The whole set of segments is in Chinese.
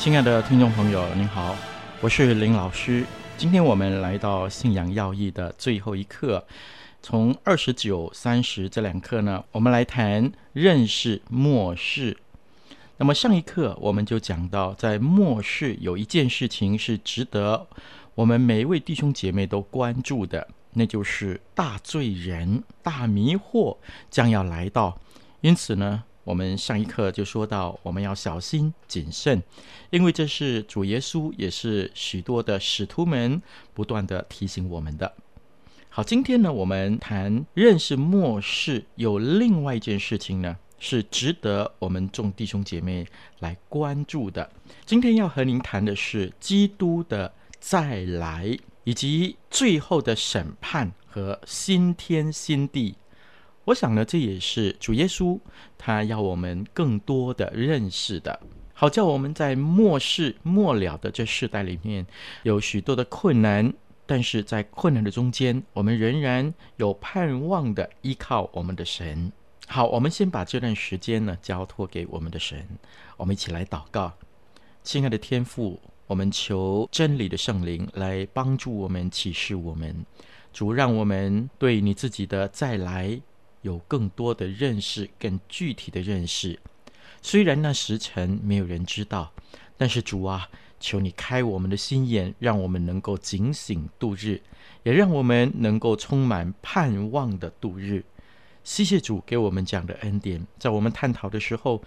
亲爱的听众朋友，您好，我是林老师。今天我们来到信仰要义的最后一课，从二十九、三十这两课呢，我们来谈认识末世。那么上一课我们就讲到，在末世有一件事情是值得我们每一位弟兄姐妹都关注的，那就是大罪人、大迷惑将要来到。因此呢，我们上一课就说到，我们要小心谨慎，因为这是主耶稣，也是许多的使徒们不断地提醒我们的。好，今天呢，我们谈认识末世，有另外一件事情呢，是值得我们众弟兄姐妹来关注的。今天要和您谈的是基督的再来，以及最后的审判和新天新地。我想呢，这也是主耶稣他要我们更多的认识的，好叫我们在末世末了的这世代里面，有许多的困难，但是在困难的中间，我们仍然有盼望的依靠我们的神。好，我们先把这段时间呢交托给我们的神，我们一起来祷告。亲爱的天父，我们求真理的圣灵来帮助我们启示我们，主让我们对你自己的再来。有更多的认识，更具体的认识。虽然那时辰没有人知道，但是主啊，求你开我们的心眼，让我们能够警醒度日，也让我们能够充满盼望的度日。谢谢主给我们这样的恩典，在我们探讨的时候，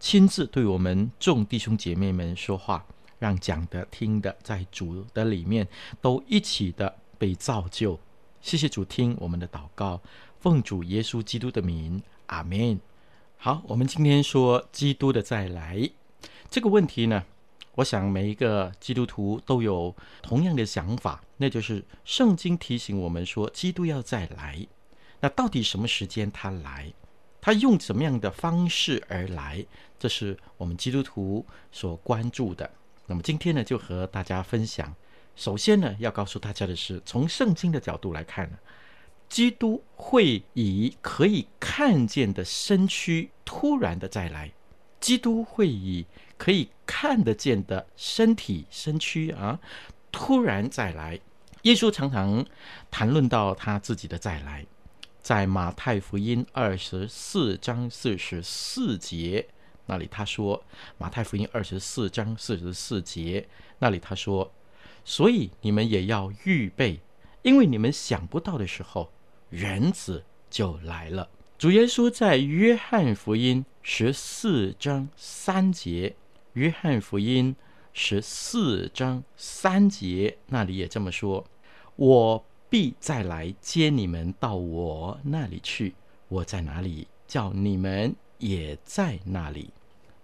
亲自对我们众弟兄姐妹们说话，让讲的听的在主的里面都一起的被造就。谢谢主听我们的祷告。奉主耶稣基督的名，阿门。好，我们今天说基督的再来这个问题呢，我想每一个基督徒都有同样的想法，那就是圣经提醒我们说，基督要再来。那到底什么时间他来？他用什么样的方式而来？这是我们基督徒所关注的。那么今天呢，就和大家分享。首先呢，要告诉大家的是，从圣经的角度来看呢。基督会以可以看见的身躯突然的再来，基督会以可以看得见的身体身躯啊突然再来。耶稣常常谈论到他自己的再来，在马太福音二十四章四十四节那里他说，马太福音二十四章四十四节那里他说，所以你们也要预备，因为你们想不到的时候。人子就来了。主耶稣在约翰福音十四章三节，约翰福音十四章三节那里也这么说：“我必再来接你们到我那里去。我在哪里，叫你们也在那里。”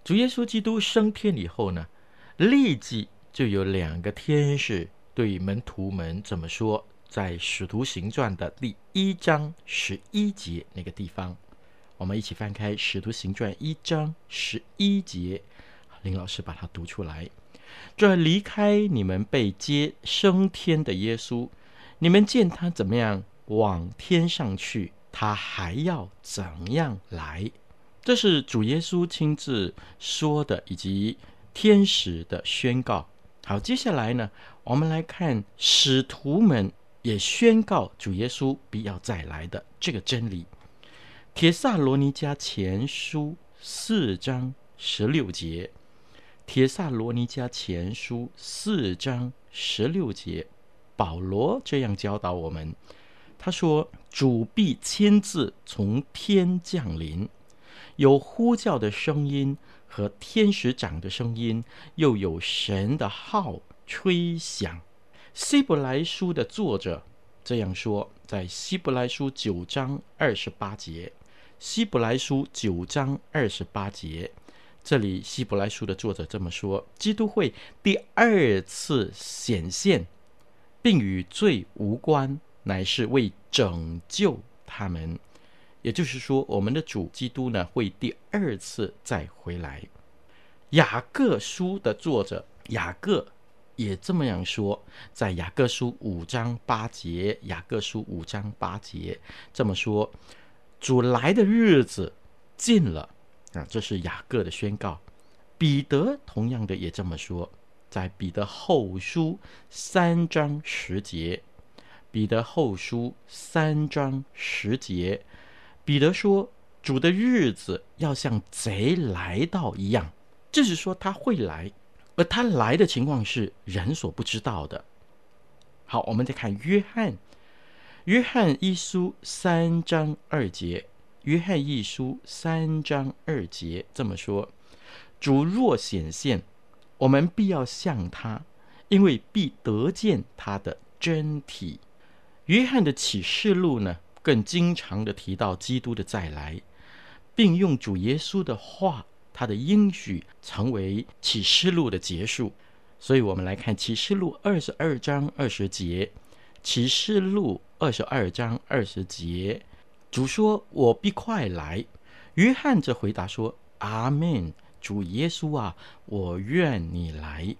主耶稣基督升天以后呢，立即就有两个天使对门徒们这么说。在《使徒行传》的第一章十一节那个地方，我们一起翻开《使徒行传》一章十一节，林老师把它读出来。这离开你们被接升天的耶稣，你们见他怎么样往天上去，他还要怎样来？这是主耶稣亲自说的，以及天使的宣告。好，接下来呢，我们来看使徒们。也宣告主耶稣必要再来的这个真理。帖撒罗尼迦前书四章十六节，《帖撒罗尼迦前书》四章十六节，保罗这样教导我们：他说，主必亲自从天降临，有呼叫的声音和天使长的声音，又有神的号吹响。希伯来书的作者这样说，在希伯来书九章二十八节。希伯来书九章二十八节，这里希伯来书的作者这么说：基督会第二次显现，并与罪无关，乃是为拯救他们。也就是说，我们的主基督呢，会第二次再回来。雅各书的作者雅各也这么样说，在雅各书五章八节，雅各书五章八节这么说。主来的日子近了啊！这是雅各的宣告。彼得同样的也这么说，在彼得后书三章十节。彼得后书三章十节，彼得说：“主的日子要像贼来到一样。”就是说他会来，而他来的情况是人所不知道的。好，我们再看约翰。约翰一书三章二节，约翰一书三章二节这么说：主若显现，我们必要向他，因为必得见他的真体。约翰的启示录呢，更经常的提到基督的再来，并用主耶稣的话，他的应许成为启示录的结束。所以，我们来看启示录二十二章二十节，启示录。二十二章二十节，主说：“我必快来。”约翰则回答说：“阿门，主耶稣啊，我愿你来。”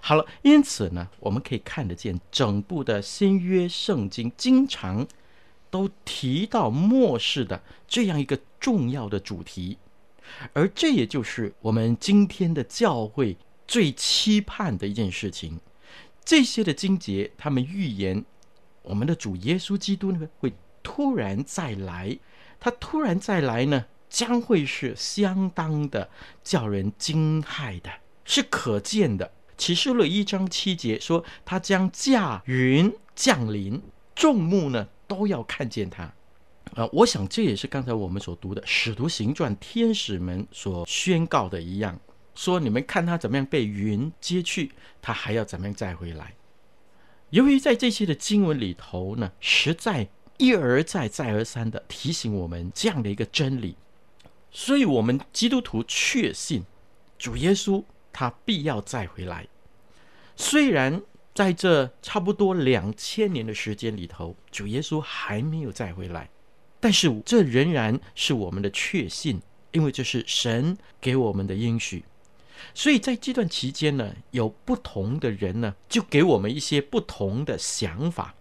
好了，因此呢，我们可以看得见整部的新约圣经经常都提到末世的这样一个重要的主题，而这也就是我们今天的教会最期盼的一件事情。这些的经节，他们预言。我们的主耶稣基督呢，会突然再来，他突然再来呢，将会是相当的叫人惊骇的，是可见的。启示录一章七节说，他将驾云降临，众目呢都要看见他。啊，我想这也是刚才我们所读的《使徒行传》天使们所宣告的一样，说你们看他怎么样被云接去，他还要怎么样再回来。由于在这些的经文里头呢，实在一而再、再而三的提醒我们这样的一个真理，所以我们基督徒确信主耶稣他必要再回来。虽然在这差不多两千年的时间里头，主耶稣还没有再回来，但是这仍然是我们的确信，因为这是神给我们的应许。所以在这段期间呢，有不同的人呢，就给我们一些不同的想法，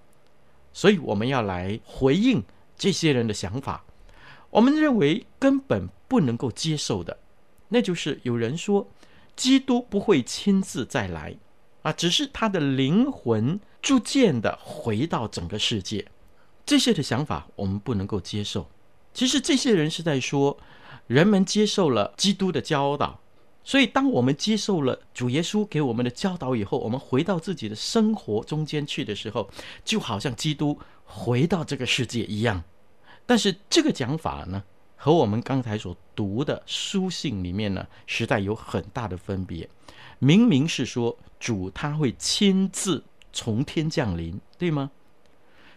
所以我们要来回应这些人的想法。我们认为根本不能够接受的，那就是有人说基督不会亲自再来啊，只是他的灵魂逐渐的回到整个世界。这些的想法我们不能够接受。其实这些人是在说，人们接受了基督的教导。所以，当我们接受了主耶稣给我们的教导以后，我们回到自己的生活中间去的时候，就好像基督回到这个世界一样。但是，这个讲法呢，和我们刚才所读的书信里面呢，实在有很大的分别。明明是说主他会亲自从天降临，对吗？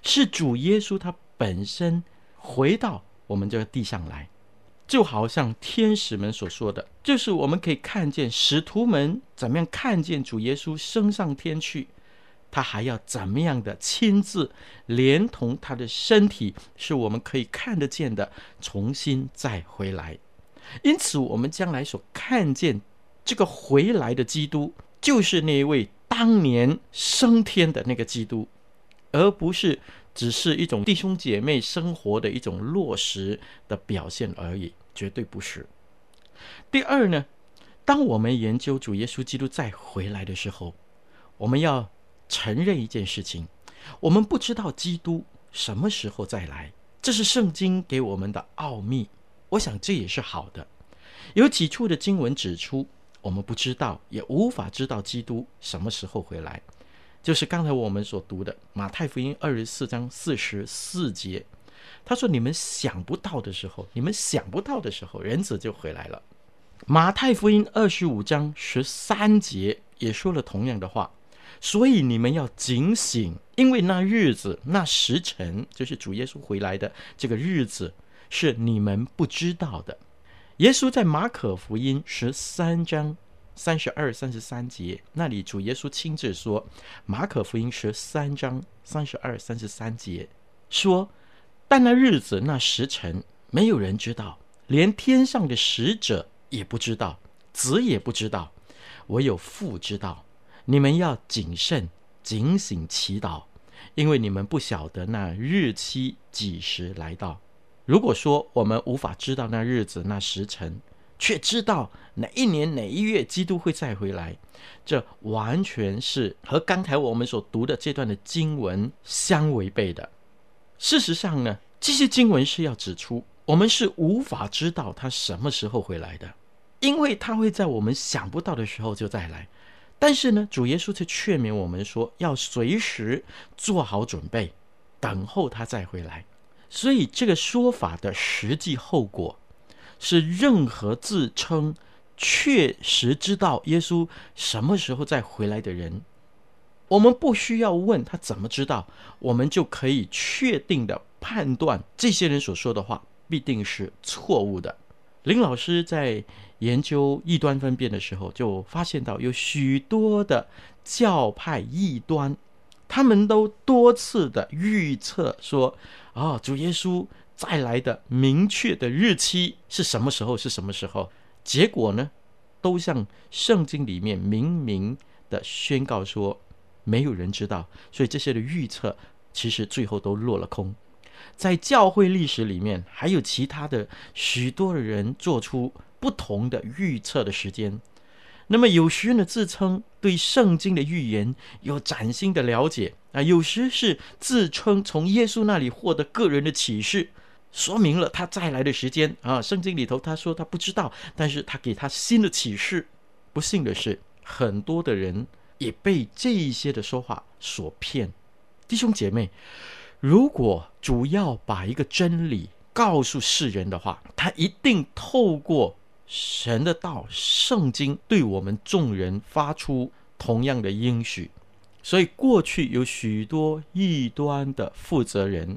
是主耶稣他本身回到我们这个地上来。就好像天使们所说的，就是我们可以看见使徒们怎么样看见主耶稣升上天去，他还要怎么样的亲自连同他的身体，是我们可以看得见的，重新再回来。因此，我们将来所看见这个回来的基督，就是那一位当年升天的那个基督，而不是。只是一种弟兄姐妹生活的一种落实的表现而已，绝对不是。第二呢，当我们研究主耶稣基督再回来的时候，我们要承认一件事情：我们不知道基督什么时候再来，这是圣经给我们的奥秘。我想这也是好的，有几处的经文指出，我们不知道，也无法知道基督什么时候回来。就是刚才我们所读的马太福音二十四章四十四节，他说：“你们想不到的时候，你们想不到的时候，人子就回来了。”马太福音二十五章十三节也说了同样的话，所以你们要警醒，因为那日子、那时辰，就是主耶稣回来的这个日子，是你们不知道的。耶稣在马可福音十三章。三十二、三十三节，那里主耶稣亲自说：“马可福音十三章三十二、三十三节说，但那日子、那时辰，没有人知道，连天上的使者也不知道，子也不知道，唯有父知道。你们要谨慎、警醒、祈祷，因为你们不晓得那日期几时来到。如果说我们无法知道那日子、那时辰，却知道哪一年哪一月基督会再回来，这完全是和刚才我们所读的这段的经文相违背的。事实上呢，这些经文是要指出，我们是无法知道他什么时候回来的，因为他会在我们想不到的时候就再来。但是呢，主耶稣却劝勉我们说，要随时做好准备，等候他再回来。所以这个说法的实际后果。是任何自称确实知道耶稣什么时候再回来的人，我们不需要问他怎么知道，我们就可以确定的判断这些人所说的话必定是错误的。林老师在研究异端分辨的时候，就发现到有许多的教派异端，他们都多次的预测说：“啊，主耶稣。”再来的明确的日期是什么时候？是什么时候？结果呢，都像圣经里面明明的宣告说，没有人知道。所以这些的预测其实最后都落了空。在教会历史里面，还有其他的许多的人做出不同的预测的时间。那么有时呢，自称对圣经的预言有崭新的了解啊，有时是自称从耶稣那里获得个人的启示。说明了他再来的时间啊！圣经里头他说他不知道，但是他给他新的启示。不幸的是，很多的人也被这一些的说话所骗。弟兄姐妹，如果主要把一个真理告诉世人的话，他一定透过神的道、圣经对我们众人发出同样的应许。所以过去有许多异端的负责人。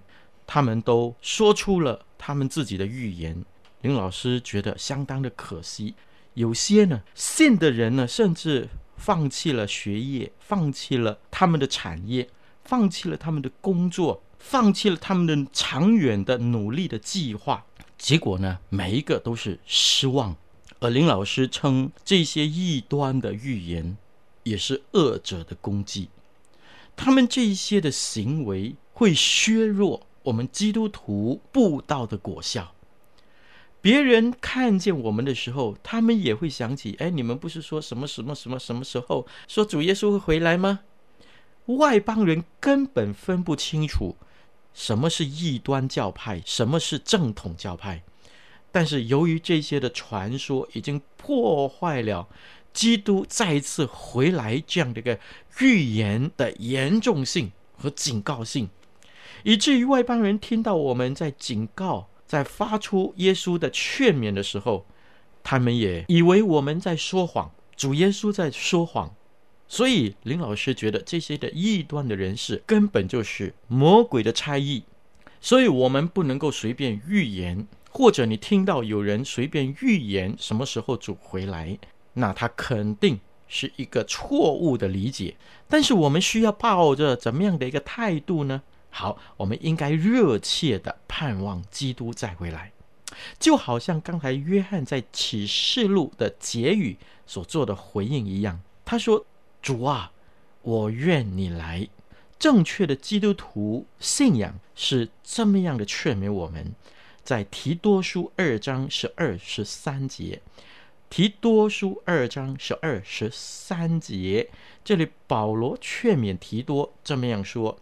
他们都说出了他们自己的预言，林老师觉得相当的可惜。有些呢，信的人呢，甚至放弃了学业，放弃了他们的产业，放弃了他们的工作，放弃了他们的长远的努力的计划。结果呢，每一个都是失望。而林老师称这些异端的预言也是恶者的功绩，他们这一些的行为会削弱。我们基督徒布道的果效，别人看见我们的时候，他们也会想起：哎，你们不是说什么什么什么什么时候说主耶稣会回来吗？外邦人根本分不清楚什么是异端教派，什么是正统教派。但是由于这些的传说已经破坏了基督再一次回来这样的一个预言的严重性和警告性。以至于外邦人听到我们在警告、在发出耶稣的劝勉的时候，他们也以为我们在说谎，主耶稣在说谎。所以林老师觉得这些的异端的人士根本就是魔鬼的差役。所以我们不能够随便预言，或者你听到有人随便预言什么时候主回来，那他肯定是一个错误的理解。但是我们需要抱着怎么样的一个态度呢？好，我们应该热切的盼望基督再回来，就好像刚才约翰在启示录的结语所做的回应一样。他说：“主啊，我愿你来。”正确的基督徒信仰是这么样的劝勉我们，在提多书二章十二十三节，提多书二章十二十三节，这里保罗劝勉提多这么样说。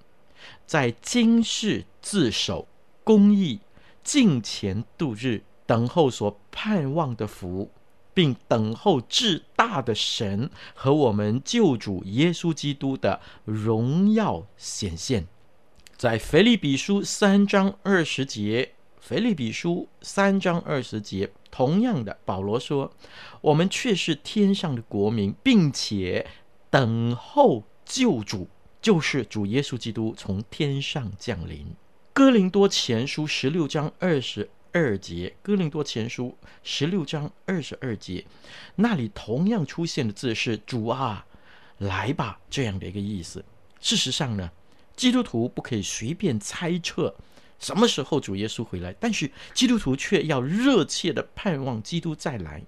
在今世自守公义，敬虔度日，等候所盼望的福，并等候至大的神和我们救主耶稣基督的荣耀显现。在腓立比书三章二十节，腓立比书三章二十节，同样的，保罗说：“我们却是天上的国民，并且等候救主，就是主耶稣基督从天上降临。”哥林多前书十六章二十二节，哥林多前书十六章二十二节，那里同样出现的字是“主啊，来吧”这样的一个意思。事实上呢，基督徒不可以随便猜测什么时候主耶稣回来，但是基督徒却要热切地盼望基督再来。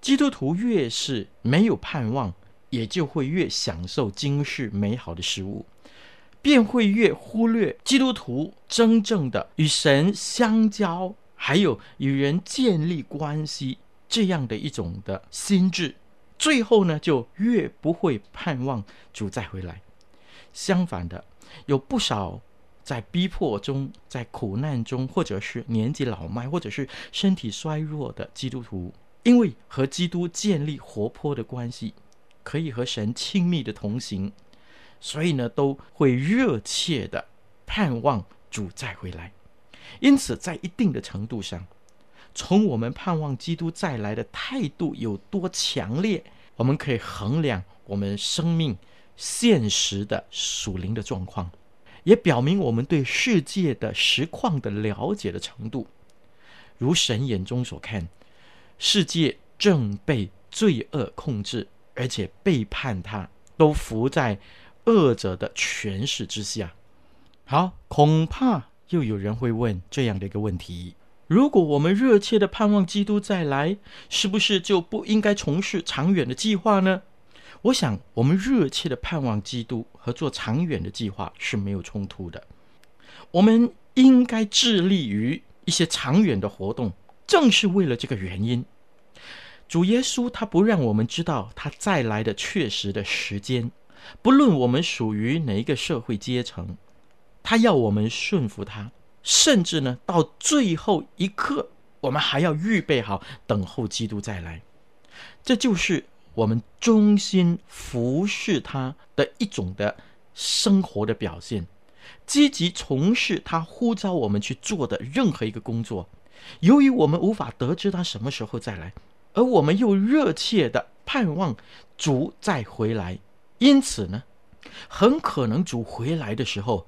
基督徒越是没有盼望，也就会越享受今世美好的事物，便会越忽略基督徒真正的与神相交，还有与人建立关系这样的一种的心智。最后呢，就越不会盼望主再回来。相反的。有不少在逼迫中、在苦难中，或者是年纪老迈，或者是身体衰弱的基督徒，因为和基督建立活泼的关系，可以和神亲密的同行，所以呢，都会热切的盼望主再回来。因此，在一定的程度上，从我们盼望基督再来的态度有多强烈，我们可以衡量我们生命。现实的属灵的状况，也表明我们对世界的实况的了解的程度。如神眼中所看，世界正被罪恶控制，而且背叛他，都伏在恶者的权势之下。好，恐怕又有人会问这样的一个问题：如果我们热切的盼望基督再来，是不是就不应该从事长远的计划呢？我想，我们热切的盼望基督和做长远的计划是没有冲突的。我们应该致力于一些长远的活动，正是为了这个原因。主耶稣他不让我们知道他再来的确实的时间，不论我们属于哪一个社会阶层，他要我们顺服他，甚至呢，到最后一刻，我们还要预备好等候基督再来。这就是。我们忠心服侍他的一种的生活的表现，积极从事他呼召我们去做的任何一个工作。由于我们无法得知他什么时候再来，而我们又热切的盼望主再回来，因此呢，很可能主回来的时候，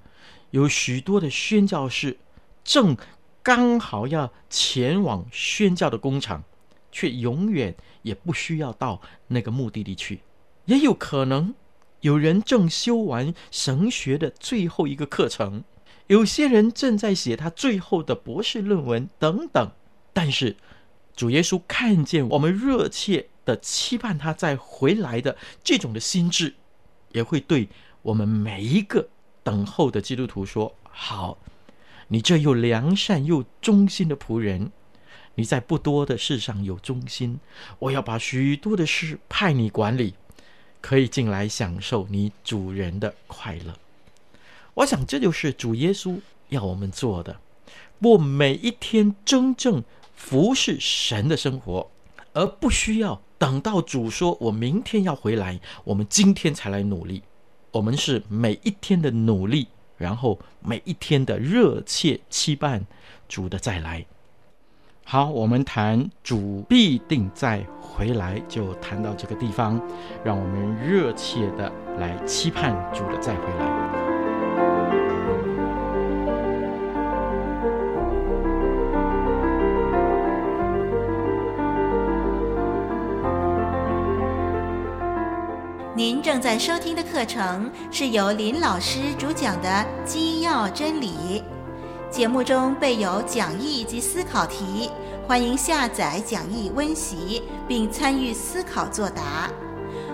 有许多的宣教士正刚好要前往宣教的工厂。却永远也不需要到那个目的地去，也有可能有人正修完神学的最后一个课程，有些人正在写他最后的博士论文等等。但是主耶稣看见我们热切的期盼他再回来的这种的心智，也会对我们每一个等候的基督徒说：“好，你这又良善又忠心的仆人。”你在不多的事上有忠心，我要把许多的事派你管理，可以进来享受你主人的快乐。我想这就是主耶稣要我们做的，不每一天真正服侍神的生活，而不需要等到主说我明天要回来，我们今天才来努力。我们是每一天的努力，然后每一天的热切期盼主的再来。好，我们谈主必定再回来，就谈到这个地方，让我们热切的来期盼主的再回来。您正在收听的课程是由林老师主讲的《基要真理》。节目中备有讲义及思考题，欢迎下载讲义温习，并参与思考作答。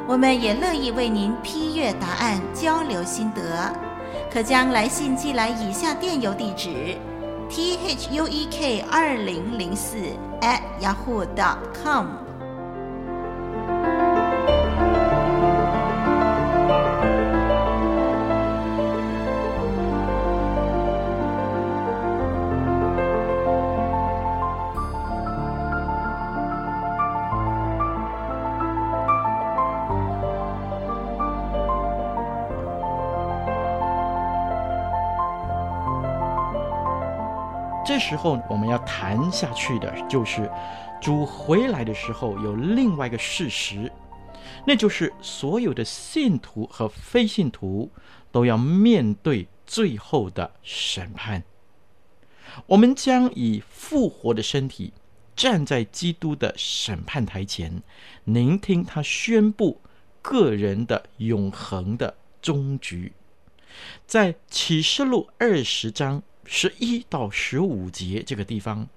我们也乐意为您批阅答案，交流心得。可将来信寄来以下电邮地址：t h u e k 二零零四 at yahoo dot com。时候我们要谈下去的就是，主回来的时候有另外一个事实，那就是所有的信徒和非信徒都要面对最后的审判。我们将以复活的身体站在基督的审判台前，聆听他宣布个人的永恒的终局。在启示录二十章。十一到十五节这个地方，《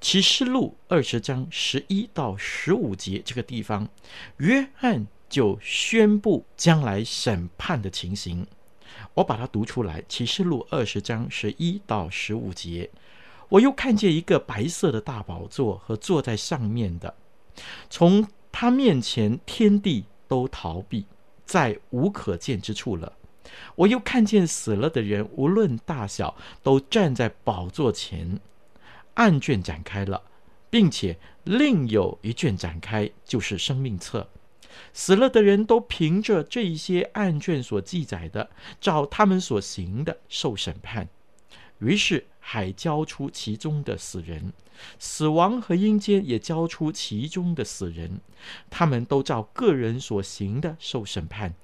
启示录》二十章十一到十五节这个地方，约翰就宣布将来审判的情形。我把它读出来，《启示录》二十章十一到十五节。我又看见一个白色的大宝座和坐在上面的，从他面前天地都逃避，在无可见之处了。我又看见死了的人，无论大小，都站在宝座前，案卷展开了，并且另有一卷展开，就是生命册。死了的人都凭着这一些案卷所记载的，照他们所行的受审判。于是海交出其中的死人，死亡和阴间也交出其中的死人，他们都照个人所行的受审判。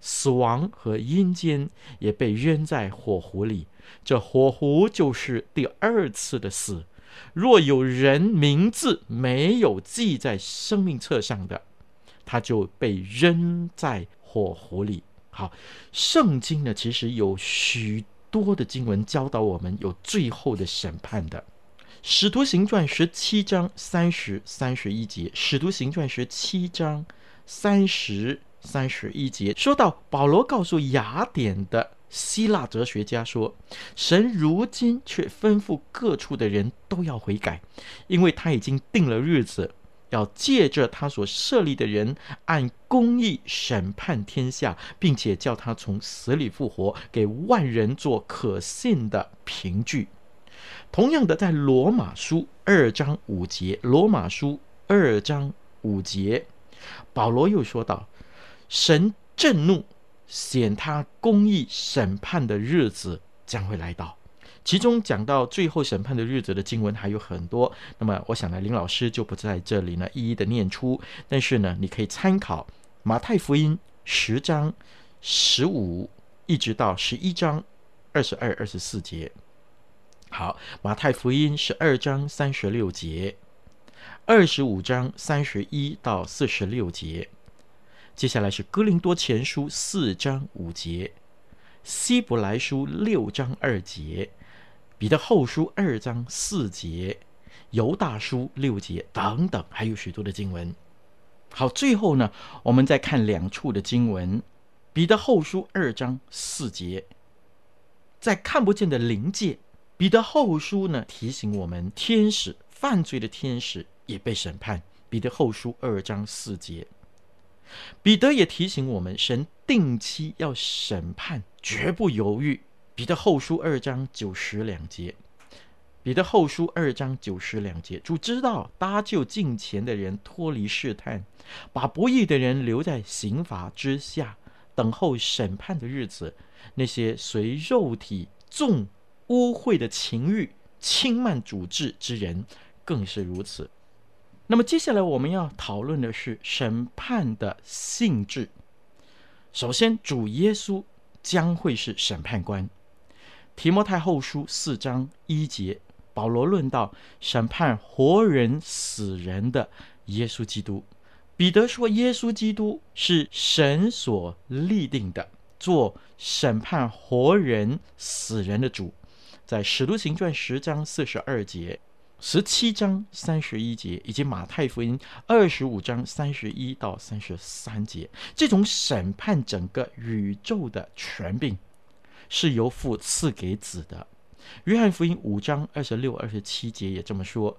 死亡和阴间也被扔在火湖里，这火湖就是第二次的死。若有人名字没有记在生命册上的，他就被扔在火湖里。好，圣经呢，其实有许多的经文教导我们有最后的审判的。使徒行传十七章三十、三十一节，使徒行传十七章三十。三十一节说到，保罗告诉雅典的希腊哲学家说：“神如今却吩咐各处的人都要悔改，因为他已经定了日子，要借着他所设立的人按公义审判天下，并且叫他从死里复活，给万人做可信的凭据。”同样的，在罗马书二章五节，罗马书二章五节，保罗又说道。神震怒，显他公义审判的日子将会来到。其中讲到最后审判的日子的经文还有很多，那么我想呢，林老师就不在这里呢一一的念出。但是呢，你可以参考马太福音十章十五一直到十一章二十二、二十四节。好，马太福音十二章三十六节，二十五章三十一到四十六节。接下来是哥林多前书四章五节，希伯来书六章二节，彼得后书二章四节，犹大书六节等等，还有许多的经文。好，最后呢，我们再看两处的经文，彼得后书二章四节，在看不见的灵界，彼得后书呢提醒我们，天使犯罪的天使也被审判。彼得后书二章四节。彼得也提醒我们，神定期要审判，绝不犹豫。彼得后书二章九十两节，彼得后书二章九十两节，主知道搭救近前的人脱离试探，把不义的人留在刑罚之下，等候审判的日子。那些随肉体纵污秽的情欲、轻慢主治之人，更是如此。那么接下来我们要讨论的是审判的性质。首先，主耶稣将会是审判官。提摩太后书四章一节，保罗论到审判活人死人的耶稣基督。彼得说，耶稣基督是神所立定的，做审判活人死人的主。在使徒行传十章四十二节。十七章三十一节，以及马太福音二十五章三十一到三十三节，这种审判整个宇宙的权柄，是由父赐给子的。约翰福音五章二十六、二十七节也这么说：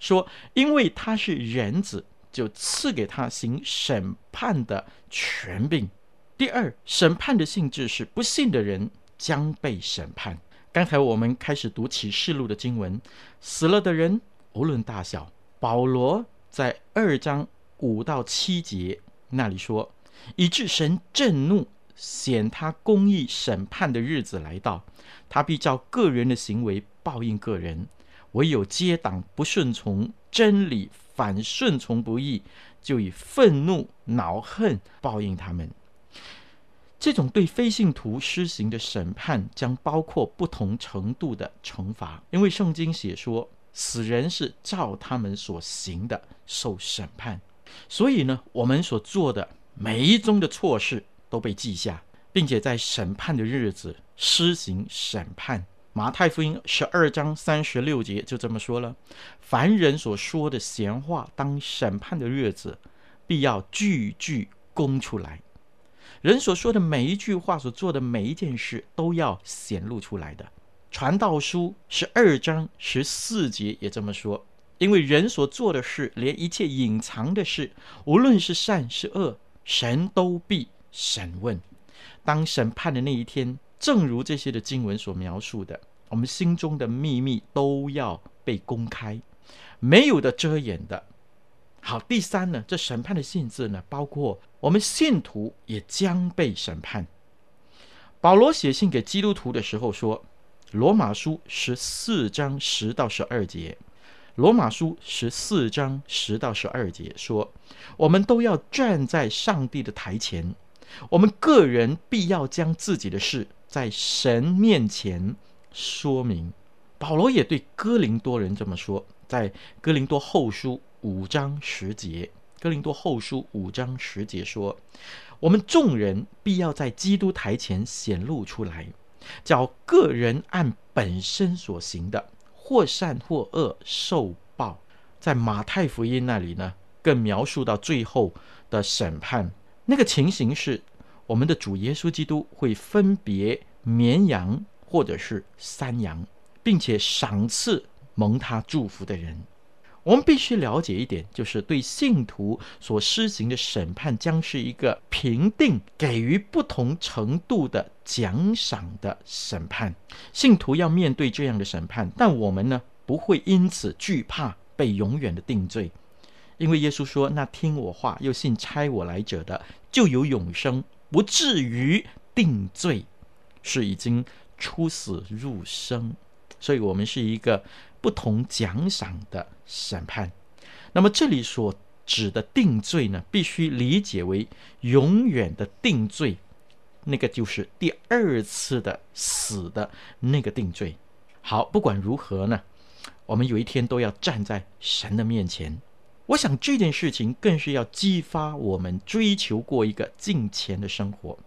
说因为他是人子，就赐给他行审判的权柄。第二，审判的性质是不信的人将被审判。刚才我们开始读启示录的经文，死了的人无论大小，保罗在二章五到七节那里说，以致神震怒，显他公义审判的日子来到，他必照个人的行为报应个人。唯有结党不顺从真理，反顺从不义，就以愤怒、恼恨报应他们。这种对非信徒施行的审判，将包括不同程度的惩罚，因为圣经写说，死人是照他们所行的受审判。所以呢，我们所做的每一宗的错事都被记下，并且在审判的日子施行审判。马太福音十二章三十六节就这么说了：凡人所说的闲话，当审判的日子，必要句句供出来。人所说的每一句话，所做的每一件事，都要显露出来的。传道书十二章十四节也这么说：因为人所做的事，连一切隐藏的事，无论是善是恶，神都必审问。当审判的那一天。正如这些的经文所描述的，我们心中的秘密都要被公开，没有的遮掩的。好，第三呢，这审判的性质呢，包括我们信徒也将被审判。保罗写信给基督徒的时候说，《罗马书》十四章十到十二节，《罗马书》十四章十到十二节说，我们都要站在上帝的台前，我们个人必要将自己的事。在神面前说明，保罗也对哥林多人这么说，在哥林多后书五章十节，哥林多后书五章十节说：“我们众人必要在基督台前显露出来，叫个人按本身所行的，或善或恶受报。”在马太福音那里呢，更描述到最后的审判，那个情形是。我们的主耶稣基督会分别绵羊或者是山羊，并且赏赐蒙他祝福的人。我们必须了解一点，就是对信徒所施行的审判将是一个评定、给予不同程度的奖赏的审判。信徒要面对这样的审判，但我们呢，不会因此惧怕被永远的定罪，因为耶稣说：“那听我话又信差我来者的，就有永生。”不至于定罪，是已经出死入生，所以我们是一个不同奖赏的审判。那么这里所指的定罪呢，必须理解为永远的定罪，那个就是第二次的死的那个定罪。好，不管如何呢，我们有一天都要站在神的面前。我想这件事情更是要激发我们追求过一个敬虔的生活，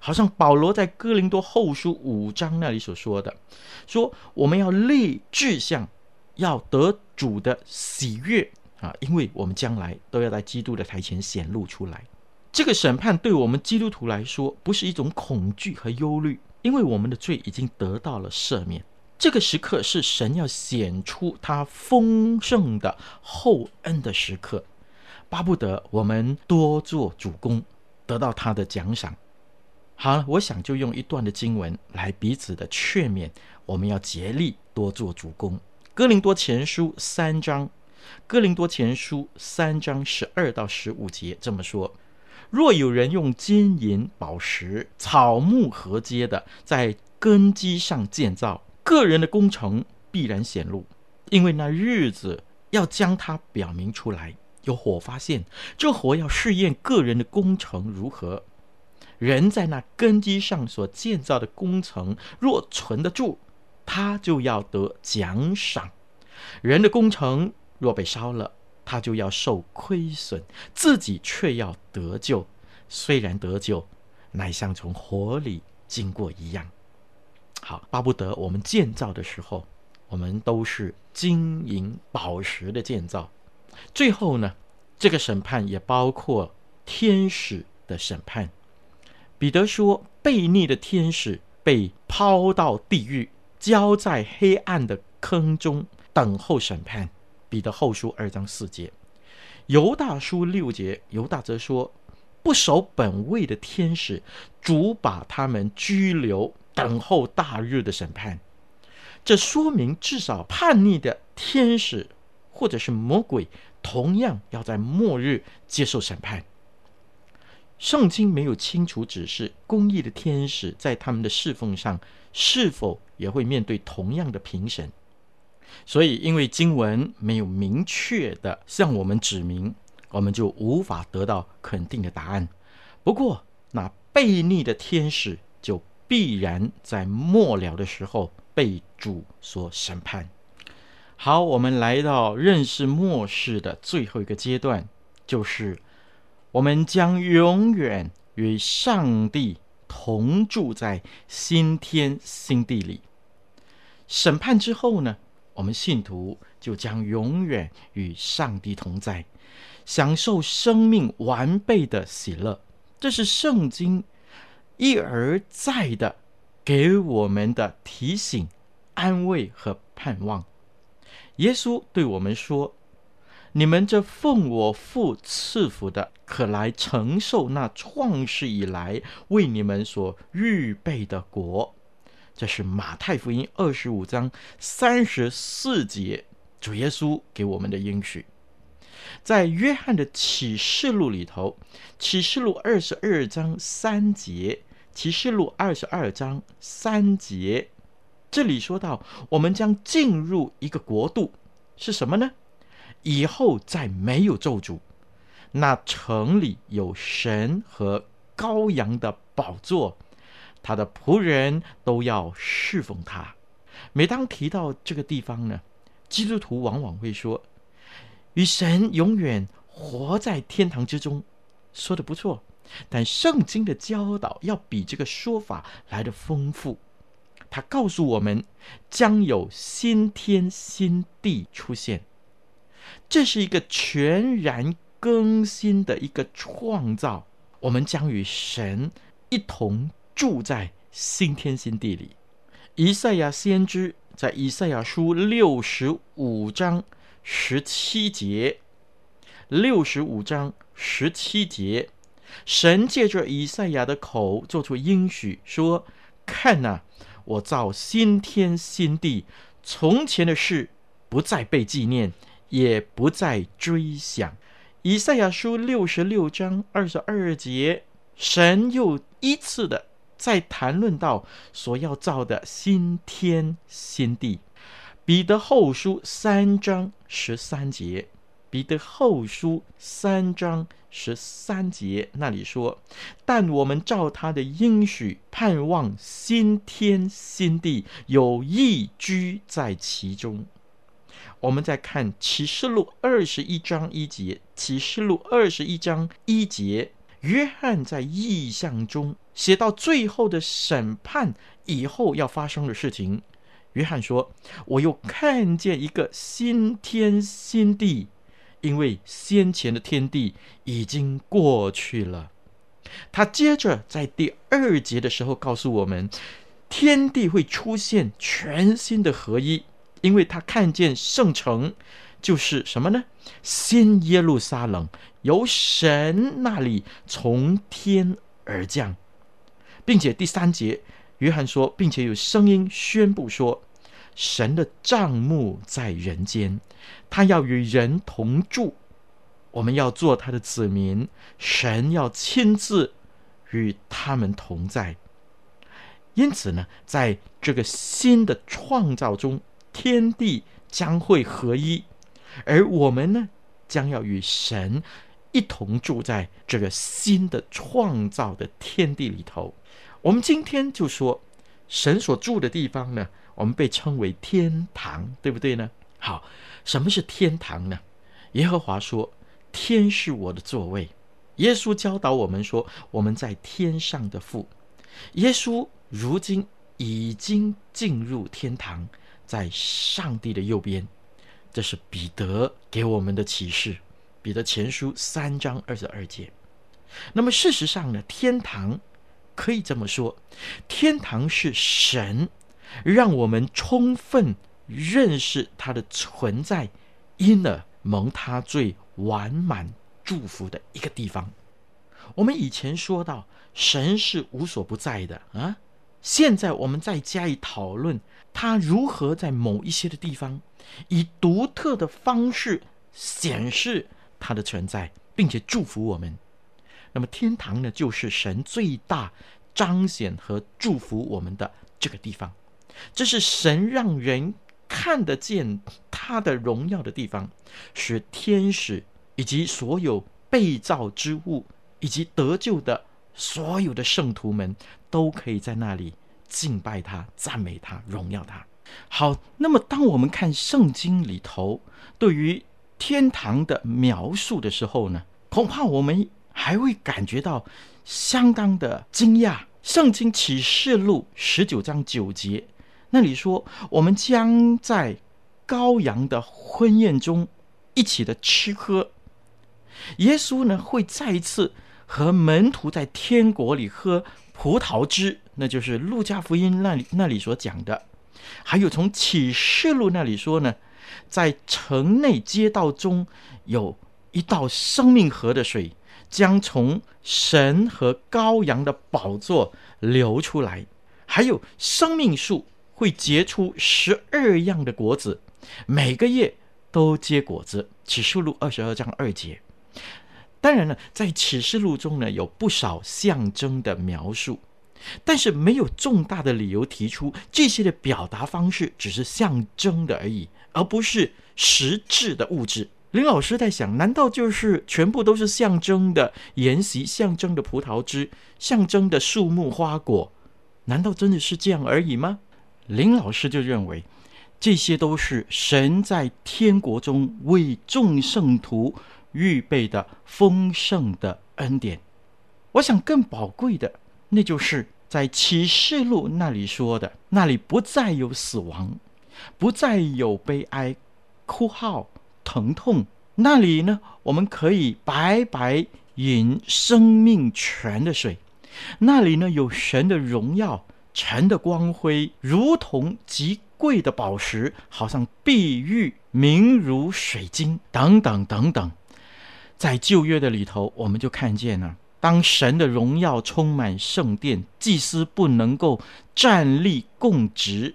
好像保罗在哥林多后书五章那里所说的，说我们要立志向，要得主的喜悦啊，因为我们将来都要在基督的台前显露出来。这个审判对我们基督徒来说，不是一种恐惧和忧虑，因为我们的罪已经得到了赦免。这个时刻是神要显出他丰盛的厚恩的时刻，巴不得我们多做主工，得到他的奖赏。好，我想就用一段的经文来彼此的劝勉，我们要竭力多做主工。哥林多前书三章，哥林多前书三章十二到十五节这么说：若有人用金银宝石、草木合接的，在根基上建造。个人的工程必然显露，因为那日子要将它表明出来。有火发现，这火要试验个人的工程如何。人在那根基上所建造的工程若存得住，他就要得奖赏；人的工程若被烧了，他就要受亏损，自己却要得救。虽然得救，乃像从火里经过一样。好，巴不得我们建造的时候，我们都是金银宝石的建造。最后呢，这个审判也包括天使的审判。彼得说，悖逆的天使被抛到地狱，交在黑暗的坑中，等候审判。彼得后书二章四节，犹大书六节，犹大则说，不守本位的天使，主把他们拘留。等候大日的审判，这说明至少叛逆的天使或者是魔鬼，同样要在末日接受审判。圣经没有清楚指示公义的天使在他们的侍奉上是否也会面对同样的评审。所以，因为经文没有明确的向我们指明，我们就无法得到肯定的答案。不过，那悖逆的天使就必然在末了的时候被主所审判。好，我们来到认识末世的最后一个阶段，就是我们将永远与上帝同住在新天新地里。审判之后呢，我们信徒就将永远与上帝同在，享受生命完备的喜乐。这是圣经一而再的给我们的提醒、安慰和盼望。耶稣对我们说：“你们这奉我父赐福的，可来承受那创世以来为你们所预备的国。”这是马太福音二十五章三十四节，主耶稣给我们的应许。在约翰的启示录里头，启示录二十二章三节，启示录二十二章三节，这里说到，我们将进入一个国度，是什么呢？以后再没有咒诅，那城里有神和羔羊的宝座。他的仆人都要侍奉他。每当提到这个地方呢，基督徒往往会说：“与神永远活在天堂之中。”说的不错，但圣经的教导要比这个说法来得丰富。他告诉我们，将有新天新地出现，这是一个全然更新的一个创造。我们将与神一同。住在新天新地里，以赛亚先知在以赛亚书六十五章十七节，六十五章十七节，神借着以赛亚的口做出应许，说：“看哪，我造新天新地，从前的事不再被纪念，也不再追想。”以赛亚书六十六章二十二节，神又一次的。在谈论到所要造的新天新地，彼得后书三章十三节，彼得后书三章十三节那里说：“但我们照他的应许，盼望新天新地，有义居在其中。”我们再看启示录二十一章一节，启示录二十一章一节，约翰在异象中。写到最后的审判以后要发生的事情，约翰说：“我又看见一个新天新地，因为先前的天地已经过去了。”他接着在第二节的时候告诉我们，天地会出现全新的合一，因为他看见圣城就是什么呢？新耶路撒冷由神那里从天而降。并且第三节，约翰说，并且有声音宣布说，神的帐幕在人间，他要与人同住，我们要做他的子民，神要亲自与他们同在。因此呢，在这个新的创造中，天地将会合一，而我们呢，将要与神一同住在这个新的创造的天地里头。我们今天就说，神所住的地方呢，我们被称为天堂，对不对呢？好，什么是天堂呢？耶和华说：“天是我的座位。”耶稣教导我们说：“我们在天上的父。”耶稣如今已经进入天堂，在上帝的右边。这是彼得给我们的启示，彼得前书三章二十二节。那么事实上呢，天堂。可以这么说，天堂是神让我们充分认识他的存在，因而蒙他最完满祝福的一个地方。我们以前说到，神是无所不在的啊。现在我们再加以讨论，他如何在某一些的地方，以独特的方式显示他的存在，并且祝福我们。那么天堂呢，就是神最大彰显和祝福我们的这个地方。这是神让人看得见他的荣耀的地方，使天使以及所有被造之物以及得救的所有的圣徒们都可以在那里敬拜他、赞美他、荣耀他。好，那么当我们看圣经里头对于天堂的描述的时候呢，恐怕我们还会感觉到相当的惊讶。圣经启示录十九章九节那里说，我们将在羔羊的婚宴中一起的吃喝。耶稣呢会再一次和门徒在天国里喝葡萄汁，那就是路加福音那里那里所讲的。还有从启示录那里说呢，在城内街道中有一道生命河的水，将从神和羔羊的宝座流出来。还有生命树会结出十二样的果子，每个月都结果子。启示录二十二章二节。当然了，在启示录中呢，有不少象征的描述。但是没有重大的理由提出这些的表达方式只是象征的而已，而不是实质的物质。林老师在想，难道就是全部都是象征的筵席、象征的葡萄汁、象征的树木花果？难道真的是这样而已吗？林老师就认为，这些都是神在天国中为众圣徒预备的丰盛的恩典。我想更宝贵的，那就是。在启示录那里说的，那里不再有死亡，不再有悲哀、哭号、疼痛。那里呢，我们可以白白饮生命泉的水。那里呢，有神的荣耀、神的光辉，如同极贵的宝石，好像碧玉，明如水晶，等等等等。在旧约的里头，我们就看见了。当神的荣耀充满圣殿，祭司不能够站立供职。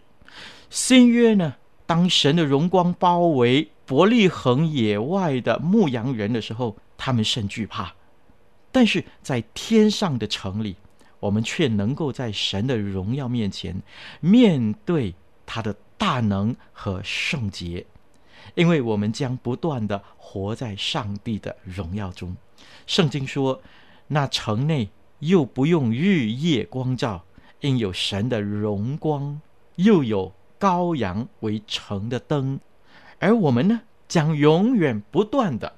新约呢，当神的荣光包围伯利恒野外的牧羊人的时候，他们甚惧怕。但是在天上的城里，我们却能够在神的荣耀面前面对他的大能和圣洁，因为我们将不断地活在上帝的荣耀中。圣经说。那城内又不用日夜光照，因有神的荣光，又有羔羊为城的灯，而我们呢，将永远不断的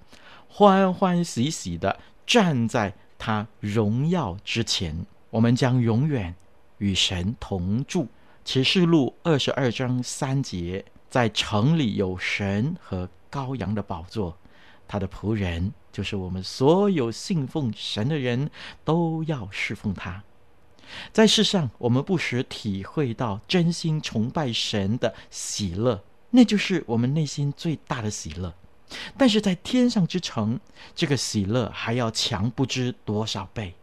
欢欢喜喜的站在他荣耀之前，我们将永远与神同住。启示录二十二章三节，在城里有神和羔羊的宝座，他的仆人。就是我们所有信奉神的人都要侍奉他。在世上，我们不时体会到真心崇拜神的喜乐，那就是我们内心最大的喜乐。但是在天上之城，这个喜乐还要强不知多少倍。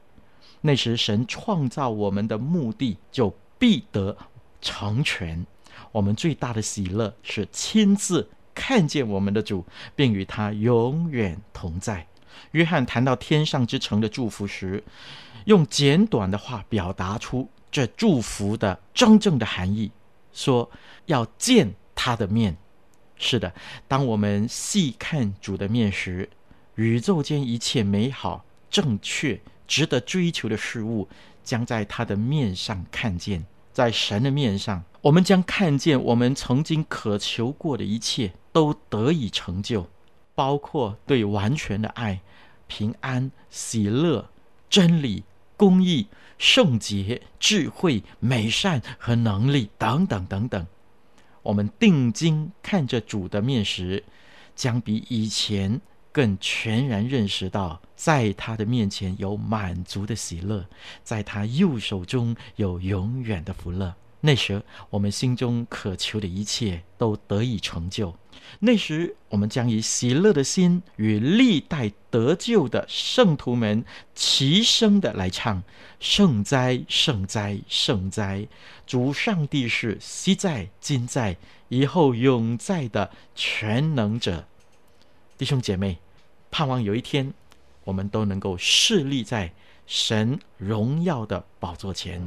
那时，神创造我们的目的就必得成全。我们最大的喜乐是亲自。看见我们的主，并与他永远同在。约翰谈到天上之城的祝福时，用简短的话表达出这祝福的真正的含义，说要见他的面。是的，当我们细看主的面时，宇宙间一切美好、正确、值得追求的事物，将在他的面上看见。在神的面上，我们将看见我们曾经渴求过的一切都得以成就，包括对完全的爱、平安、喜乐、真理、公义、圣洁、智慧、美善和能力等等等等。我们定睛看着主的面时，将比以前更全然认识到，在他的面前有满足的喜乐，在他右手中有永远的福乐。那时，我们心中渴求的一切都得以成就。那时，我们将以喜乐的心与历代得救的圣徒们齐声的来唱：圣哉，圣哉，圣哉！主上帝是昔在、今在、以后永在的全能者。弟兄姐妹，盼望有一天我们都能够侍立在神荣耀的宝座前。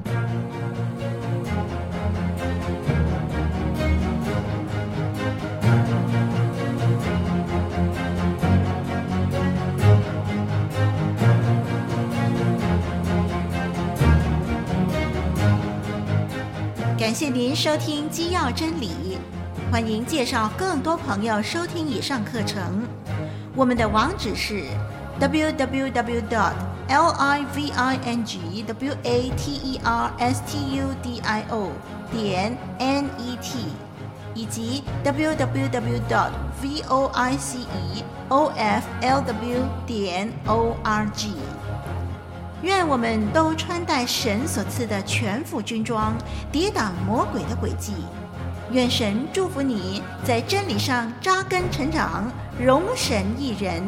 感谢您收听基要真理，欢迎介绍更多朋友收听以上课程。我们的网址是 www.livingbwaterestudio 点 net，以及 www.dot.voiceoflw 点 org。愿我们都穿戴神所赐的全副军装，抵挡魔鬼的诡计。愿神祝福你在真理上扎根成长，荣神益人。